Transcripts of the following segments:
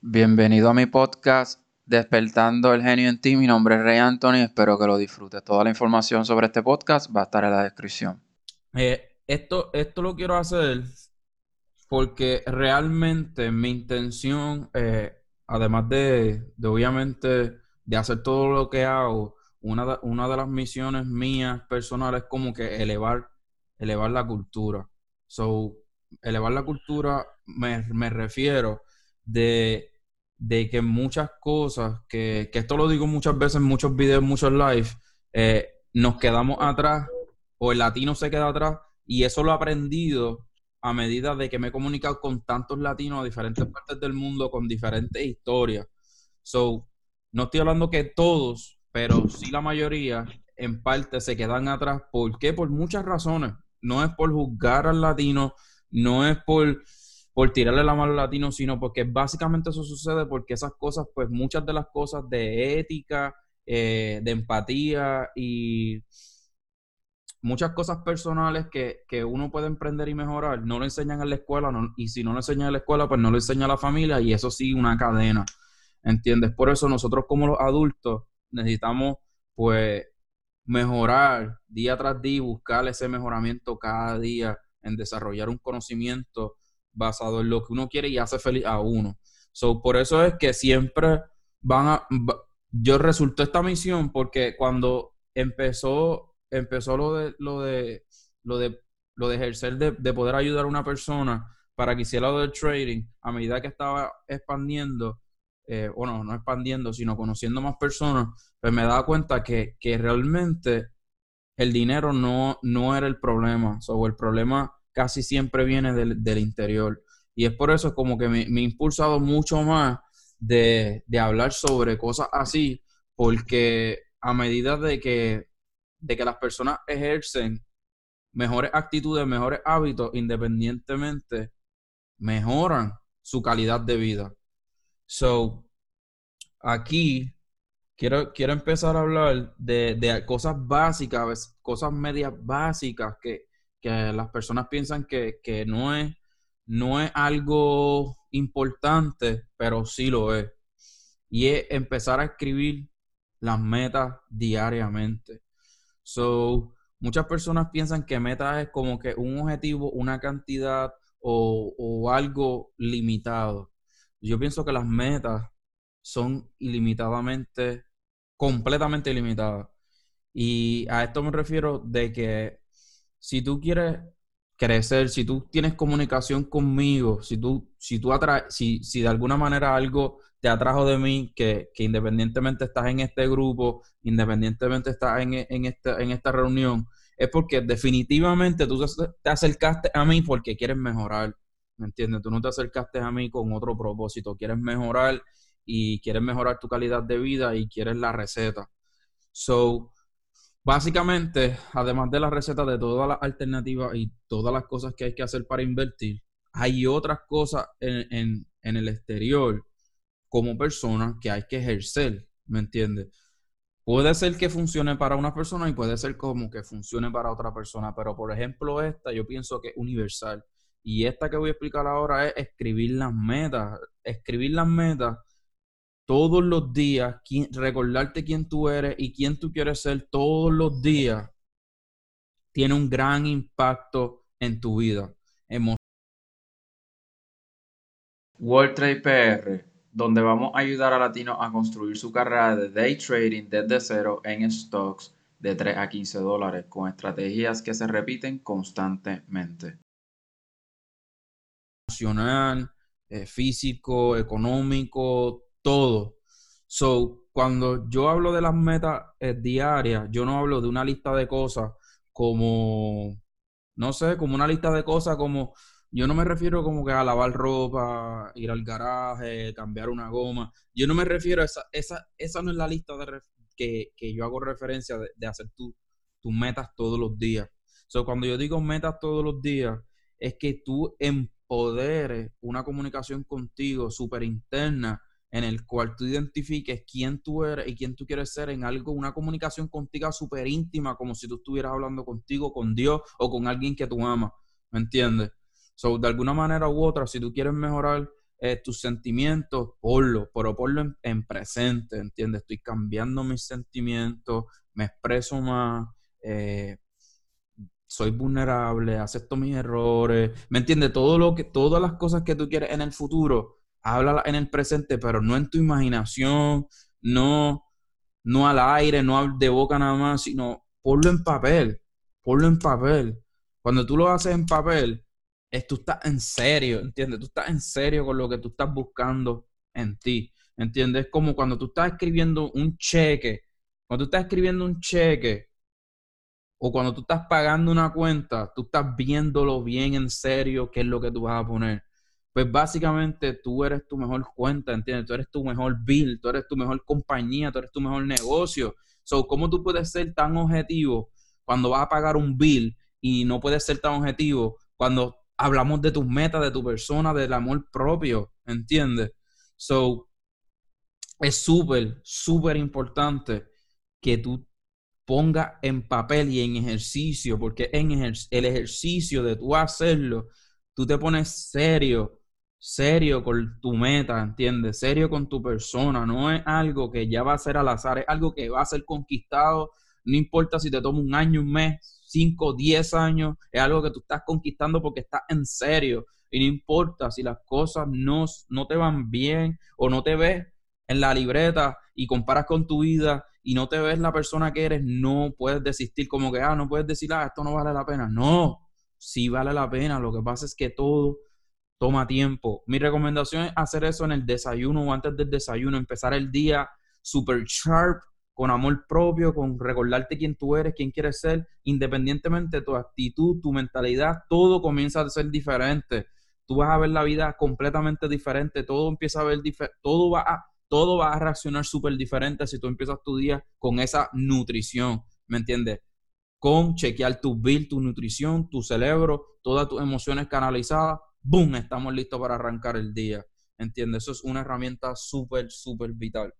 Bienvenido a mi podcast Despertando el Genio en ti. Mi nombre es Rey Anthony. Espero que lo disfrutes. Toda la información sobre este podcast va a estar en la descripción. Eh, esto, esto lo quiero hacer porque realmente mi intención, eh, además de, obviamente de hacer todo lo que hago, una de, una de las misiones mías personales es como que elevar, elevar la cultura. So, elevar la cultura me, me refiero de, que muchas cosas, que, esto lo digo muchas veces en muchos videos, muchos live, eh, nos quedamos atrás o el latino se queda atrás y eso lo he aprendido a medida de que me he comunicado con tantos latinos a diferentes partes del mundo con diferentes historias. So, no estoy hablando que todos, pero sí la mayoría en parte se quedan atrás. ¿Por qué? Por muchas razones. No es por juzgar al latino, no es por por tirarle la mano al latino, sino porque básicamente eso sucede porque esas cosas, pues muchas de las cosas de ética, eh, de empatía y muchas cosas personales que, uno puede emprender y mejorar, no lo enseñan en la escuela, y si no lo enseñan en la escuela, pues no lo enseña la familia, y eso sí, una cadena, ¿entiendes? Por eso nosotros como los adultos necesitamos, pues, mejorar día tras día, buscar ese mejoramiento cada día en desarrollar un conocimiento basado en lo que uno quiere y hace feliz a uno. So, por eso es que siempre van a... Yo resultó esta misión porque cuando empezó, empezó lo de, lo de, lo de, lo de ejercer de, poder ayudar a una persona para que hiciera lo del trading, a medida que estaba expandiendo, eh, bueno, no expandiendo, sino conociendo más personas, pues me daba cuenta que, que realmente el dinero no, no era el problema. So, el problema casi siempre viene del, interior. Y es por eso como que me, me he impulsado mucho más de, hablar sobre cosas así, porque a medida de que, de que las personas ejercen mejores actitudes, mejores hábitos, independientemente, mejoran su calidad de vida. So, aquí quiero, quiero empezar a hablar de, de cosas básicas, cosas medias básicas que, que las personas piensan que, no, es, no es algo importante, pero sí lo es. Y es empezar a escribir las metas diariamente. So, muchas personas piensan que metas es como que un objetivo, una cantidad o, o algo limitado. Yo pienso que las metas son ilimitadamente, completamente ilimitadas. Y a esto me refiero de que si tú quieres crecer, si tú tienes comunicación conmigo, si tú, si tú si, si de alguna manera algo te atrajo de mí, que, independientemente estás en este grupo, independientemente estás en, en, esta, en esta reunión, es porque definitivamente tú te acercaste a mí porque quieres mejorar, ¿me entiendes? Tú no te acercaste a mí con otro propósito, quieres mejorar y quieres mejorar tu calidad de vida y quieres la receta. So, Básicamente, además de la receta de todas las alternativas y todas las cosas que hay que hacer para invertir, hay otras cosas en, el exterior como persona que hay que ejercer, ¿me entiendes? Puede ser que funcione para una persona y puede ser como que funcione para otra persona, pero por ejemplo esta yo pienso que es universal. Y esta que voy a explicar ahora es escribir las metas. Escribir las metas todos los días, recordarte quién tú eres y quién tú quieres ser todos los días, tiene un gran impacto en tu vida. World Trade PR, donde vamos a ayudar a latinos a construir su carrera de day trading desde cero en stocks de 3 a 15 dólares con estrategias que se repiten constantemente. Emocional, eh, físico, económico, todo. So, cuando yo hablo de las metas eh, diarias, yo no hablo de una lista de cosas como, no sé, como una lista de cosas como, yo no me refiero como que a lavar ropa, ir al garaje, cambiar una goma. Yo no me refiero a esa, esa, esa no es la lista que, que, yo hago referencia de, hacer tus metas todos los días. So, cuando yo digo metas todos los días, es que tú empoderes una comunicación contigo súper interna en el cual tú identifiques quién tú eres y quién tú quieres ser en algo, una comunicación contigo súper íntima, como si tú estuvieras hablando contigo, con Dios o con alguien que tú amas, ¿me entiendes? So, de alguna manera u otra, si tú quieres mejorar eh, tus sentimientos, ponlo, pero ponlo en, en, presente, ¿entiendes? Estoy cambiando mis sentimientos, me expreso más, eh, soy vulnerable, acepto mis errores, ¿me entiendes? Todo lo que, todas las cosas que tú quieres en el futuro, háblala en el presente, pero no en tu imaginación, no, no al aire, no de boca nada más, sino ponlo en papel, ponlo en papel. Cuando tú lo haces en papel, es, tú estás en serio, ¿entiendes? Tú estás en serio con lo que tú estás buscando en ti, ¿entiendes? Es como cuando tú estás escribiendo un cheque, cuando tú estás escribiendo un cheque o cuando tú estás pagando una cuenta, tú estás viéndolo bien en serio qué es lo que tú vas a poner. Pues básicamente tú eres tu mejor cuenta, ¿entiendes? Tú eres tu mejor bill, tú eres tu mejor compañía, tú eres tu mejor negocio. So, ¿cómo tú puedes ser tan objetivo cuando vas a pagar un bill y no puedes ser tan objetivo cuando hablamos de tus metas, de tu persona, del amor propio, ¿entiendes? So, es súper, súper importante que tú pongas en papel y en ejercicio, porque en el ejercicio de tú hacerlo, tú te pones serio, serio con tu meta, ¿entiendes? Serio con tu persona, no es algo que ya va a ser al azar, es algo que va a ser conquistado, no importa si te toma un año, un mes, 5, 10 años, es algo que tú estás conquistando porque estás en serio. Y no importa si las cosas no, no te van bien o no te ves en la libreta y comparas con tu vida y no te ves la persona que eres, no puedes desistir como que, ah, no puedes decir, ah, esto no vale la pena. No, sí vale la pena. Lo que pasa es que todo toma tiempo. Mi recomendación es hacer eso en el desayuno o antes del desayuno, empezar el día super sharp, con amor propio, con recordarte quién tú eres, quién quieres ser, independientemente de tu actitud, tu mentalidad, todo comienza a ser diferente. Tú vas a ver la vida completamente diferente, todo empieza a ver todo va a todo va a reaccionar súper diferente si tú empiezas tu día con esa nutrición, ¿me entiendes? Con chequear tu bill, tu nutrición, tu cerebro, todas tus emociones canalizadas, ¡boom! Estamos listos para arrancar el día, ¿entiendes? Eso es una herramienta súper, súper vital.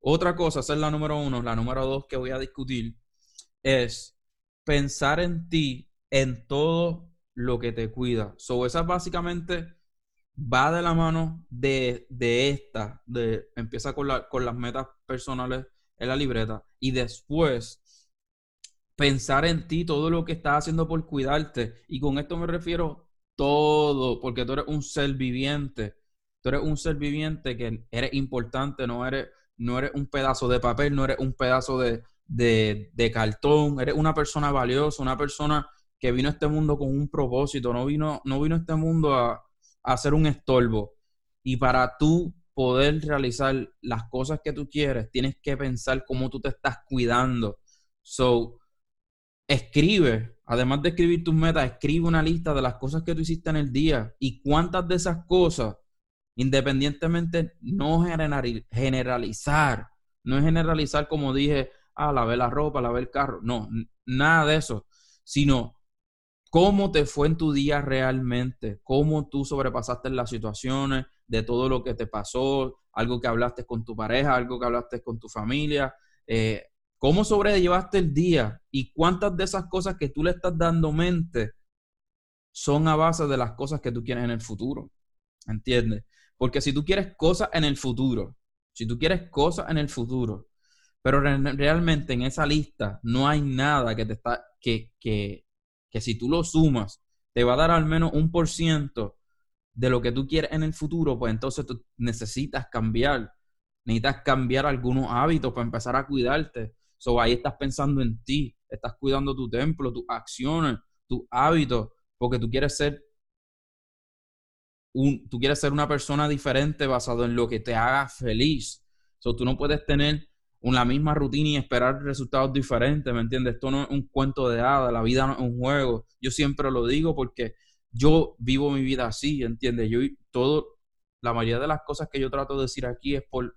Otra cosa, esa es la número uno. La número dos que voy a discutir es pensar en ti en todo lo que te cuida. So, esa básicamente va de la mano de, esta, de empieza con, con las metas personales en la libreta y después pensar en ti, todo lo que estás haciendo por cuidarte. Y con esto me refiero todo, porque tú eres un ser viviente. Tú eres un ser viviente que eres importante, no eres no eres un pedazo de papel, no eres un pedazo de, cartón, eres una persona valiosa, una persona que vino a este mundo con un propósito, no vino, no vino a este mundo a, a hacer un estorbo. Y para tú poder realizar las cosas que tú quieres, tienes que pensar cómo tú te estás cuidando. So, escribe, además de escribir tus metas, escribe una lista de las cosas que tú hiciste en el día y cuántas de esas cosas Independientemente, no generalizar, no es generalizar como dije, ah, lavé la ropa, lavé el carro, no, nada de eso, sino cómo te fue en tu día realmente, cómo tú sobrepasaste las situaciones, de todo lo que te pasó, algo que hablaste con tu pareja, algo que hablaste con tu familia, eh, cómo sobrellevaste el día y cuántas de esas cosas que tú le estás dando mente son a base de las cosas que tú quieres en el futuro. ¿Entiendes? Porque si tú quieres cosas en el futuro, si tú quieres cosas en el futuro, pero realmente en esa lista no hay nada que te está, que, que, que si tú lo sumas, te va a dar al menos un por ciento de lo que tú quieres en el futuro, pues entonces tú necesitas cambiar. Necesitas cambiar algunos hábitos para empezar a cuidarte. So, ahí estás pensando en ti, estás cuidando tu templo, tus acciones, tus hábitos, porque tú quieres ser tú quieres ser una persona diferente basado en lo que te haga feliz. So, tú no puedes tener una misma rutina y esperar resultados diferentes, ¿me entiendes? Esto no es un cuento de hadas, la vida no es un juego. Yo siempre lo digo porque yo vivo mi vida así, ¿entiendes? Yo todo, la mayoría de las cosas que yo trato de decir aquí es por,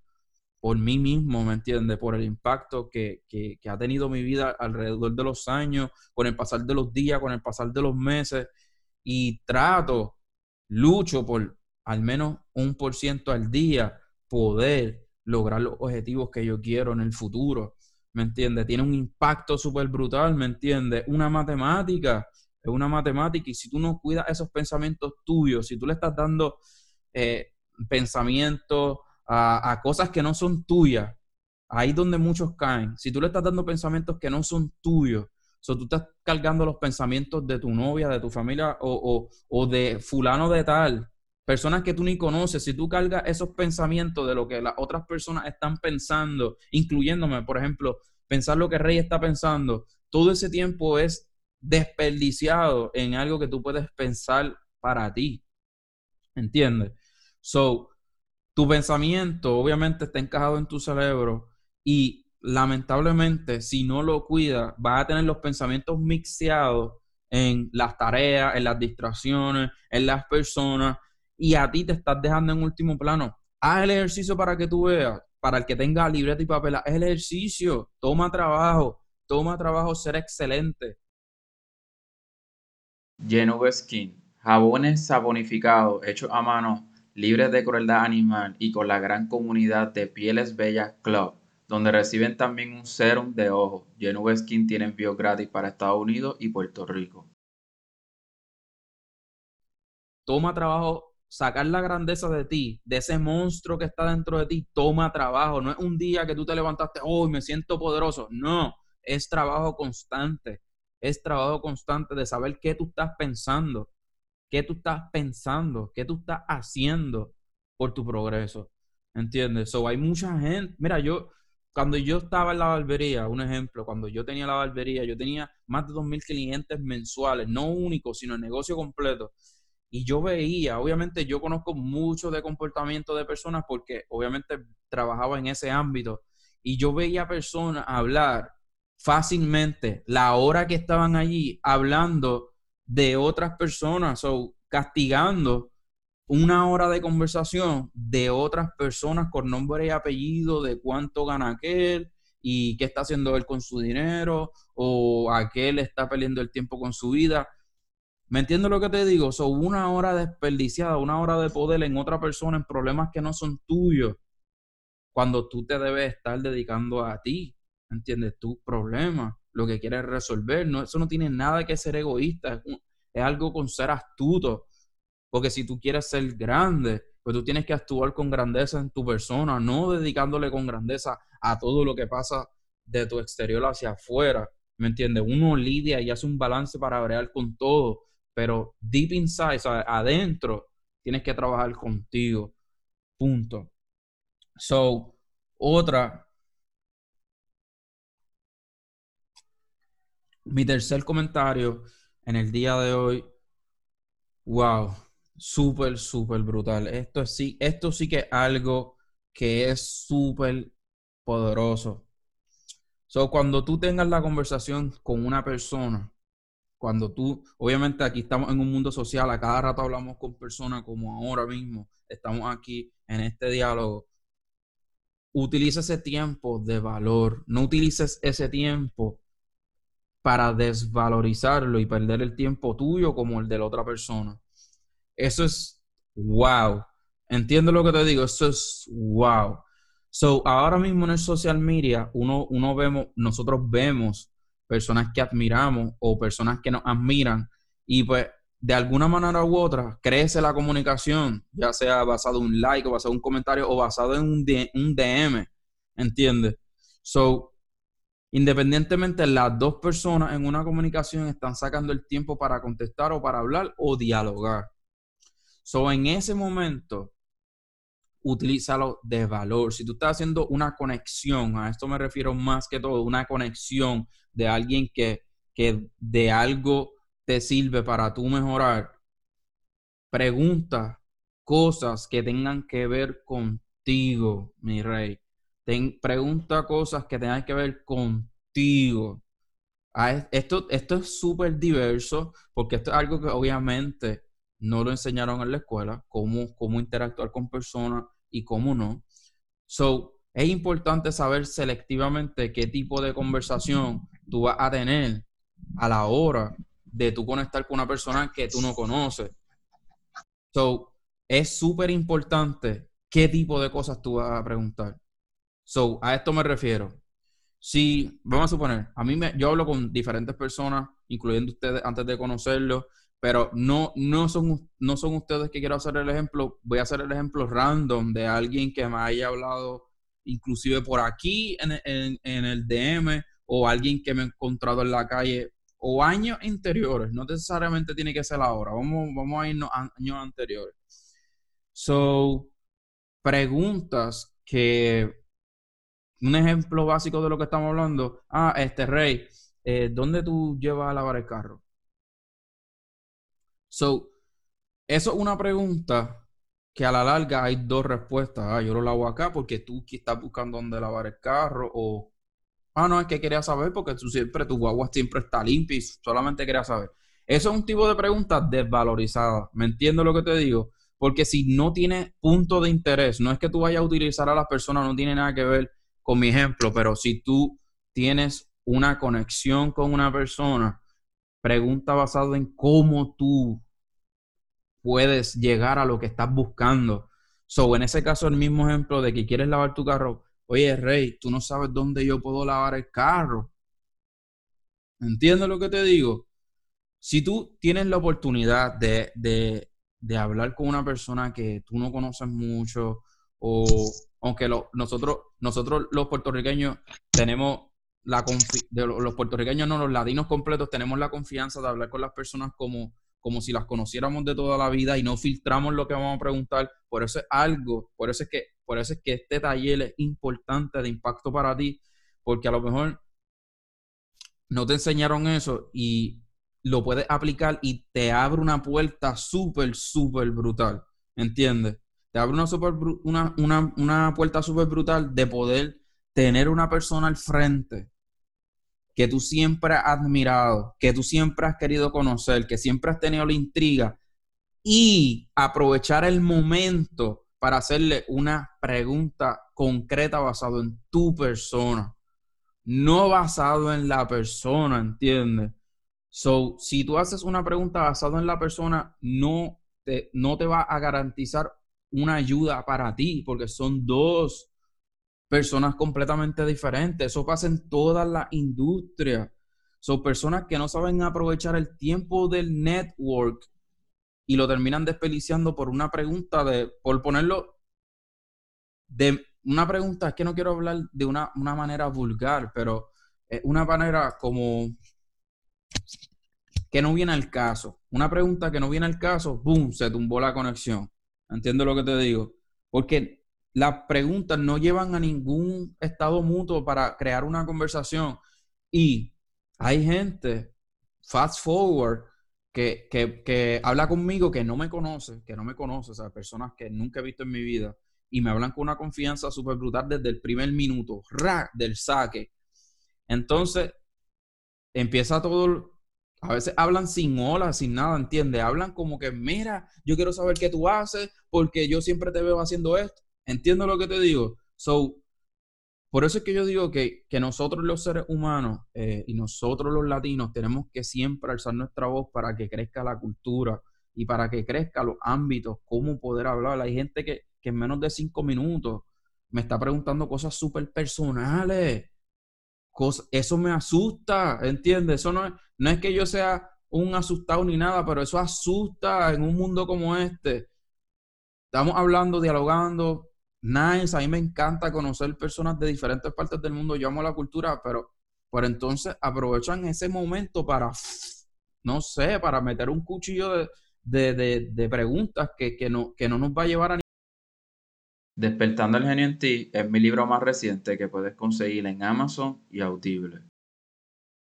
por mí mismo, ¿me entiendes? Por el impacto que, que, ha tenido mi vida alrededor de los años, con el pasar de los días, con el pasar de los meses. Y trato lucho por al menos un por ciento al día poder lograr los objetivos que yo quiero en el futuro. ¿Me entiendes? Tiene un impacto súper brutal, ¿me entiendes? Una matemática. es una matemática y si tú no cuidas esos pensamientos tuyos, si tú le estás dando eh, pensamientos a, cosas que no son tuyas, ahí es donde muchos caen. Si tú le estás dando pensamientos que no son tuyos, o tú estás cargando los pensamientos de tu novia, de tu familia o, o de fulano de tal, personas que tú ni conoces, si tú cargas esos pensamientos de lo que las otras personas están pensando, incluyéndome, por ejemplo, pensar lo que Rey está pensando, todo ese tiempo es desperdiciado en algo que tú puedes pensar para ti. ¿Entiendes? So, tu pensamiento obviamente está encajado en tu cerebro y lamentablemente si no lo cuidas vas a tener los pensamientos mixeados en las tareas, en las distracciones, en las personas y a ti te estás dejando en último plano. Haz el ejercicio para que tú veas, para el que tenga libreta y papel, haz el ejercicio, toma trabajo, toma trabajo ser excelente. Genuve Skin, jabones sabonificados hechos a mano, libres de crueldad animal y con la gran comunidad de Pieles Bellas Club, donde reciben también un serum de ojo. Genuve Skin tiene envío gratis para Estados Unidos y Puerto Rico. Toma trabajo sacar la grandeza de ti, de ese monstruo que está dentro de ti, toma trabajo. No es un día que tú te levantaste, hoy me siento poderoso. No, es trabajo constante. Es trabajo constante de saber qué tú estás pensando, qué tú estás pensando, qué tú estás haciendo por tu progreso. ¿Entiendes? So, hay mucha gente. Mira, yo, cuando yo estaba en la barbería, un ejemplo, cuando yo tenía la barbería, yo tenía más de 2.000 clientes mensuales, no únicos, sino el negocio completo. Y yo veía, obviamente yo conozco mucho de comportamiento de personas porque obviamente trabajaba en ese ámbito y yo veía personas hablar fácilmente la hora que estaban allí hablando de otras personas o castigando una hora de conversación de otras personas con nombre y apellido de cuánto gana aquel y qué está haciendo él con su dinero o aquel está perdiendo el tiempo con su vida. ¿Me entiendes lo que te digo? Son una hora desperdiciada, una hora de poder en otra persona en problemas que no son tuyos, cuando tú te debes estar dedicando a ti, ¿me entiendes? Tus problemas, lo que quieres resolver. No, eso no tiene nada que ser egoísta, es, algo con ser astuto. Porque si tú quieres ser grande, pues tú tienes que actuar con grandeza en tu persona, no dedicándole con grandeza a todo lo que pasa de tu exterior hacia afuera. ¿Me entiendes? Uno lidia y hace un balance para bregar con todo pero deep inside, o sea, adentro, tienes que trabajar contigo. Punto. So, otra. Mi tercer comentario en el día de hoy. Wow, súper, súper brutal. Esto sí, esto sí que es algo que es súper poderoso. So, cuando tú tengas la conversación con una persona cuando tú, obviamente aquí estamos en un mundo social, a cada rato hablamos con personas como ahora mismo, estamos aquí en este diálogo. Utiliza ese tiempo de valor, no utilices ese tiempo para desvalorizarlo y perder el tiempo tuyo como el de la otra persona. Eso es wow. Entiendo lo que te digo, eso es wow. So, ahora mismo en el social media, uno, uno vemos, nosotros vemos personas que admiramos o personas que nos admiran y pues de alguna manera u otra crece la comunicación, ya sea basado en un like o basado en un comentario o basado en un, un DM, ¿entiendes? So, independientemente, las dos personas en una comunicación están sacando el tiempo para contestar o para hablar o dialogar. So, en ese momento, utilízalo de valor. Si tú estás haciendo una conexión, a esto me refiero más que todo, una conexión de alguien que, que de algo te sirve para tú mejorar, pregunta cosas que tengan que ver contigo, mi rey. Pregunta cosas que tengan que ver contigo. Ah, esto, esto es súper diverso porque esto es algo que obviamente no lo enseñaron en la escuela, cómo, cómo interactuar con personas y cómo no. So, es importante saber selectivamente qué tipo de conversación tú vas a tener a la hora de tú conectar con una persona que tú no conoces. So, es súper importante qué tipo de cosas tú vas a preguntar. So, a esto me refiero. Si, vamos a suponer, a mí me, yo hablo con diferentes personas incluyendo ustedes antes de conocerlo, pero no, no, son, no son ustedes que quiero hacer el ejemplo, voy a hacer el ejemplo random de alguien que me haya hablado inclusive por aquí en, en el DM o alguien que me he encontrado en la calle o años anteriores, no necesariamente tiene que ser ahora, vamos, vamos a irnos a años anteriores. So, preguntas que, un ejemplo básico de lo que estamos hablando, ah, este rey, eh, ¿dónde tú llevas a lavar el carro? So, eso es una pregunta que a la larga hay dos respuestas. Ah, yo lo lavo acá porque tú estás buscando dónde lavar el carro o Ah, no, es que quería saber porque tú siempre, tu guagua siempre está limpia y solamente quería saber. Eso es un tipo de pregunta desvalorizada. ¿Me entiendo lo que te digo? Porque si no tiene punto de interés, no es que tú vayas a utilizar a las personas, no tiene nada que ver con mi ejemplo, pero si tú tienes una conexión con una persona, pregunta basado en cómo tú puedes llegar a lo que estás buscando. So, en ese caso, el mismo ejemplo de que quieres lavar tu carro, Oye, Rey, tú no sabes dónde yo puedo lavar el carro. ¿Entiendes lo que te digo? Si tú tienes la oportunidad de, de, hablar con una persona que tú no conoces mucho, o aunque nosotros, nosotros los puertorriqueños tenemos la los puertorriqueños, no los latinos completos, tenemos la confianza de hablar con las personas como como si las conociéramos de toda la vida y no filtramos lo que vamos a preguntar. Por eso es algo, por eso es que, por eso es que este taller es importante de impacto para ti, porque a lo mejor no te enseñaron eso y lo puedes aplicar y te abre una puerta súper, súper brutal. ¿Entiendes? Te abre una, puerta súper brutal de poder tener una persona al frente que tú siempre has admirado, que tú siempre has querido conocer, que siempre has tenido la intriga y aprovechar el momento para hacerle una pregunta concreta basado en tu persona, no basado en la persona, ¿entiendes? So, si tú haces una pregunta basada en la persona, no te, no te va a garantizar una ayuda para ti, porque son dos personas completamente diferentes. Eso pasa en toda la industria. Son personas que no saben aprovechar el tiempo del network y lo terminan desperdiciando por una pregunta de, por ponerlo, de una pregunta, es que no quiero hablar de una, una manera vulgar, pero es una manera como que no viene al caso. Una pregunta que no viene al caso, ¡boom! Se tumbó la conexión. ¿Entiendes lo que te digo? Porque las preguntas no llevan a ningún estado mutuo para crear una conversación. Y hay gente, fast forward, que, que, habla conmigo que no me conoce, que no me conoce, o sea, personas que nunca he visto en mi vida, y me hablan con una confianza súper brutal desde el primer minuto, ra, del saque. Entonces, empieza todo, a veces hablan sin hola, sin nada, ¿entiendes? Hablan como que, mira, yo quiero saber qué tú haces, porque yo siempre te veo haciendo esto. Entiendo lo que te digo. So, por eso es que yo digo que, nosotros los seres humanos eh, y nosotros los latinos tenemos que siempre alzar nuestra voz para que crezca la cultura y para que crezca los ámbitos, cómo poder hablar. Hay gente que, en menos de cinco minutos me está preguntando cosas súper personales. Eso me asusta, ¿entiendes? Eso no es, no es que yo sea un asustado ni nada, pero eso asusta en un mundo como este. Estamos hablando, dialogando, nice, a mí me encanta conocer personas de diferentes partes del mundo, yo amo la cultura, pero por entonces aprovechan ese momento para, no sé, para meter un cuchillo de, preguntas que, no, que no nos va a llevar a Despertando el genio en ti es mi libro más reciente que puedes conseguir en Amazon y Audible.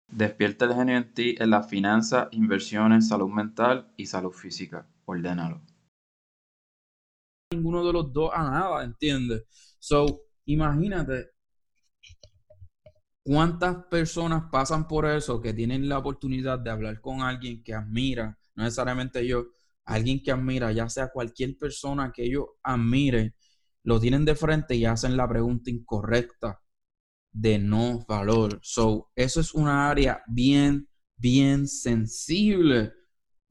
Despierta el genio en ti en las finanzas, inversiones, salud mental y salud física. Ordénalo ninguno de los dos a nada, ¿entiendes? So, imagínate cuántas personas pasan por eso que tienen la oportunidad de hablar con alguien que admira, no necesariamente yo, alguien que admira, ya sea cualquier persona que ellos admiren, lo tienen de frente y hacen la pregunta incorrecta de no valor. So, eso es una área bien, bien sensible,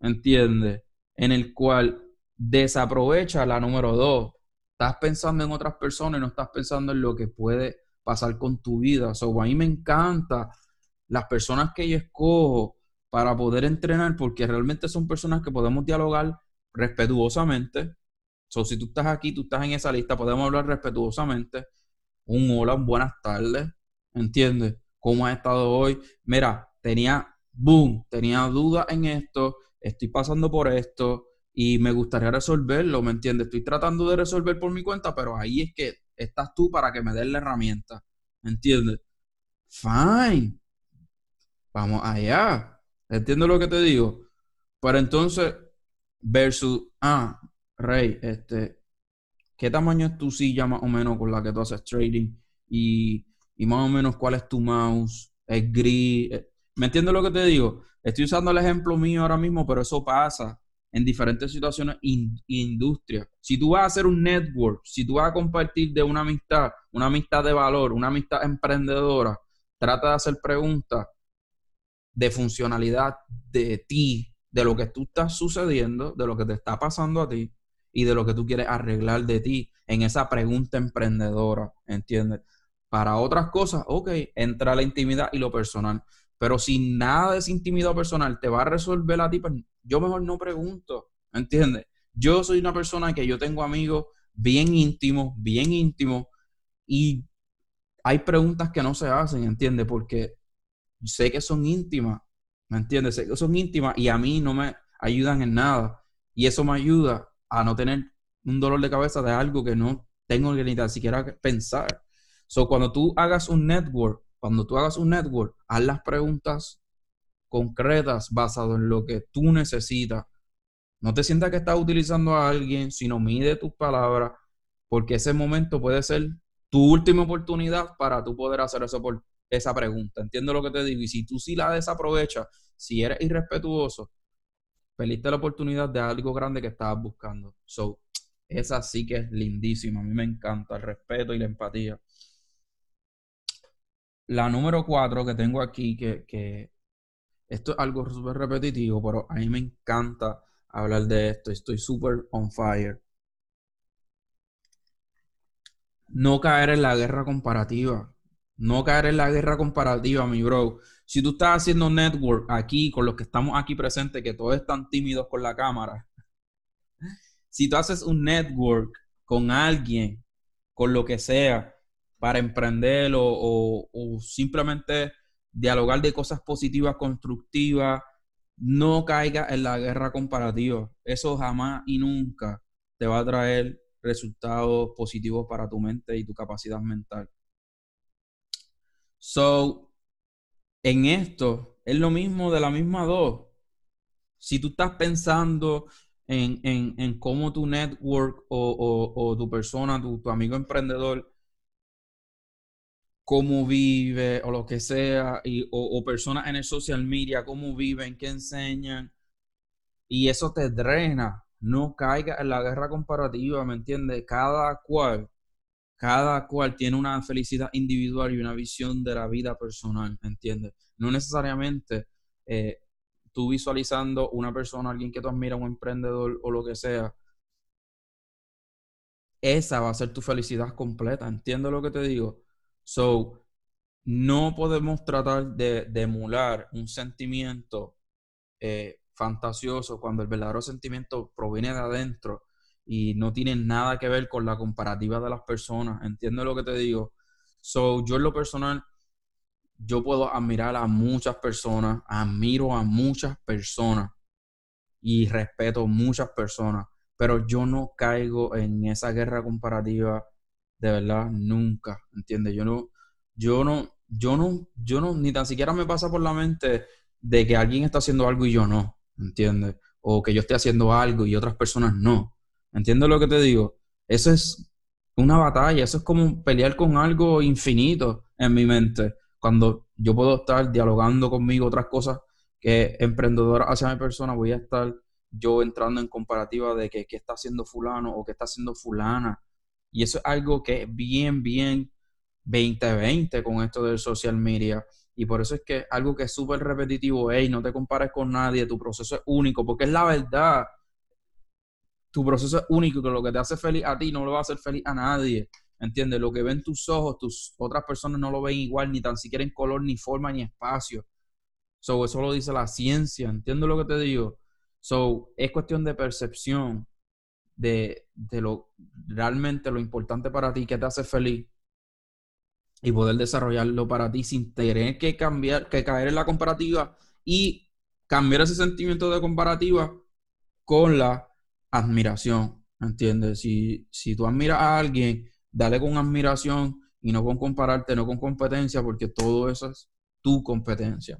¿entiendes? En el cual desaprovecha la número dos. Estás pensando en otras personas y no estás pensando en lo que puede pasar con tu vida. So, a mí me encanta las personas que yo escojo para poder entrenar, porque realmente son personas que podemos dialogar respetuosamente. So, si tú estás aquí, tú estás en esa lista, podemos hablar respetuosamente. Un hola, un buenas tardes, ¿entiendes? ¿Cómo has estado hoy? Mira, tenía, boom, tenía dudas en esto, estoy pasando por esto y me gustaría resolverlo, ¿me entiendes? Estoy tratando de resolver por mi cuenta, pero ahí es que estás tú para que me des la herramienta, ¿me entiendes? Fine, vamos allá, ¿entiendes lo que te digo? Pero entonces, versus, ah, Rey, este, ¿qué tamaño es tu silla más o menos con la que tú haces trading? Y, y más o menos cuál es tu mouse, es gris, eh, ¿me entiendes lo que te digo? Estoy usando el ejemplo mío ahora mismo, pero eso pasa en diferentes situaciones in, industria. Si tú vas a hacer un network, si tú vas a compartir de una amistad, una amistad de valor, una amistad emprendedora, trata de hacer preguntas de funcionalidad de ti, de lo que tú estás sucediendo, de lo que te está pasando a ti y de lo que tú quieres arreglar de ti en esa pregunta emprendedora, ¿entiendes? Para otras cosas, ok, entra la intimidad y lo personal. Pero si nada de esa intimidad personal te va a resolver a ti, pues yo mejor no pregunto, ¿entiendes? Yo soy una persona que yo tengo amigos bien íntimos, bien íntimos, y hay preguntas que no se hacen, ¿entiendes? Porque sé que son íntimas, ¿me entiendes? Sé que son íntimas y a mí no me ayudan en nada. Y eso me ayuda a no tener un dolor de cabeza de algo que no tengo que ni siquiera pensar. So, cuando tú hagas un network, cuando tú hagas un network, haz las preguntas concretas basado en lo que tú necesitas. No te sientas que estás utilizando a alguien, sino mide tus palabras, porque ese momento puede ser tu última oportunidad para tú poder hacer eso por esa pregunta. Entiendo lo que te digo. Y si tú sí la desaprovechas, si eres irrespetuoso, perdiste la oportunidad de algo grande que estabas buscando. So, esa sí que es lindísima. A mí me encanta el respeto y la empatía. La número cuatro que tengo aquí, que, que esto es algo súper repetitivo, pero a mí me encanta hablar de esto. Estoy súper on fire. No caer en la guerra comparativa. No caer en la guerra comparativa, mi bro. Si tú estás haciendo network aquí con los que estamos aquí presentes, que todos están tímidos con la cámara. Si tú haces un network con alguien, con lo que sea, para emprender o, o simplemente dialogar de cosas positivas, constructivas, no caiga en la guerra comparativa. Eso jamás y nunca te va a traer resultados positivos para tu mente y tu capacidad mental. So, en esto es lo mismo de la misma dos. Si tú estás pensando en, cómo tu network o, tu persona, tu, tu amigo emprendedor cómo vive o lo que sea, y, o, personas en el social media, cómo viven, qué enseñan, y eso te drena. No caiga en la guerra comparativa, ¿me entiendes? Cada cual, cada cual tiene una felicidad individual y una visión de la vida personal, ¿me entiendes? No necesariamente eh, tú visualizando una persona, alguien que tú admiras, un emprendedor o lo que sea, esa va a ser tu felicidad completa. ¿Entiendes lo que te digo? So, no podemos tratar de, emular un sentimiento eh, fantasioso cuando el verdadero sentimiento proviene de adentro y no tiene nada que ver con la comparativa de las personas. ¿Entiendes lo que te digo? So, yo en lo personal, yo puedo admirar a muchas personas, admiro a muchas personas y respeto muchas personas, pero yo no caigo en esa guerra comparativa de verdad, nunca, ¿entiendes? Yo no, yo no, yo no, yo no, ni tan siquiera me pasa por la mente de que alguien está haciendo algo y yo no, ¿entiendes? O que yo esté haciendo algo y otras personas no. ¿Entiendes lo que te digo? Eso es una batalla, eso es como pelear con algo infinito en mi mente. Cuando yo puedo estar dialogando conmigo otras cosas que emprendedoras hacia mi persona, voy a estar yo entrando en comparativa de que qué está haciendo fulano o qué está haciendo fulana y eso es algo que es bien, bien 2020 con esto del social media. Y por eso es que algo que es súper repetitivo, hey, no te compares con nadie, tu proceso es único, porque es la verdad. Tu proceso es único, que lo que te hace feliz a ti no lo va a hacer feliz a nadie. ¿Entiendes? Lo que ven tus ojos, tus otras personas no lo ven igual, ni tan siquiera en color, ni forma, ni espacio. So, eso lo dice la ciencia, ¿entiendes lo que te digo? So, es cuestión de percepción de, de lo realmente lo importante para ti, que te hace feliz y poder desarrollarlo para ti sin tener que cambiar, que caer en la comparativa y cambiar ese sentimiento de comparativa con la admiración, ¿entiendes? Si, si tú admiras a alguien, dale con admiración y no con compararte, no con competencia, porque todo eso es tu competencia.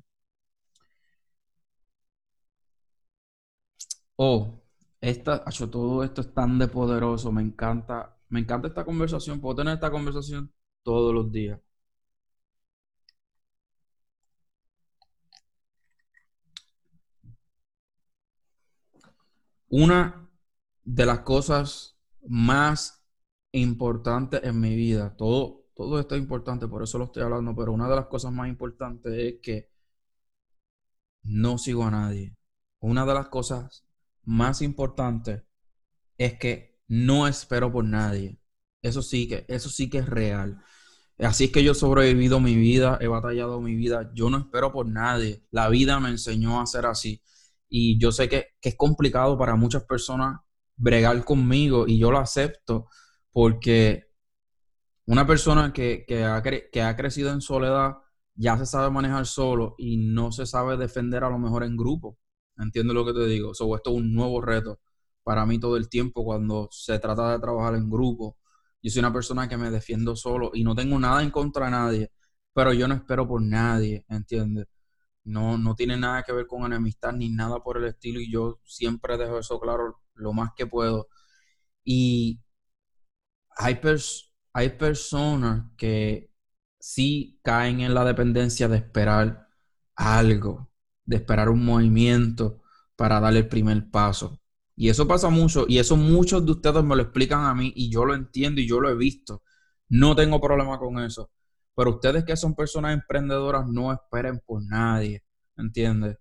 Oh, esta, todo esto es tan de poderoso, me encanta, me encanta esta conversación, puedo tener esta conversación todos los días. Una de las cosas más importantes en mi vida, todo, todo esto es importante, por eso lo estoy hablando, pero una de las cosas más importantes es que no sigo a nadie. Una de las cosas más importantes es que no espero por nadie. Eso sí que, eso sí que es real. Así es que yo he sobrevivido mi vida, he batallado mi vida. Yo no espero por nadie. La vida me enseñó a ser así. Y yo sé que, es complicado para muchas personas bregar conmigo y yo lo acepto porque una persona que, ha, que ha crecido en soledad ya se sabe manejar solo y no se sabe defender a lo mejor en grupo. ¿Entiendes lo que te digo? So, esto es un nuevo reto para mí todo el tiempo cuando se trata de trabajar en grupo yo soy una persona que me defiendo solo y no tengo nada en contra de nadie, pero yo no espero por nadie, ¿entiendes? No, no tiene nada que ver con enemistad ni nada por el estilo y yo siempre dejo eso claro lo más que puedo. Y hay, hay personas que sí caen en la dependencia de esperar algo, de esperar un movimiento para dar el primer paso. Y eso pasa mucho, y eso muchos de ustedes me lo explican a mí, y yo lo entiendo y yo lo he visto. No tengo problema con eso. Pero ustedes que son personas emprendedoras, no esperen por nadie, ¿entiendes?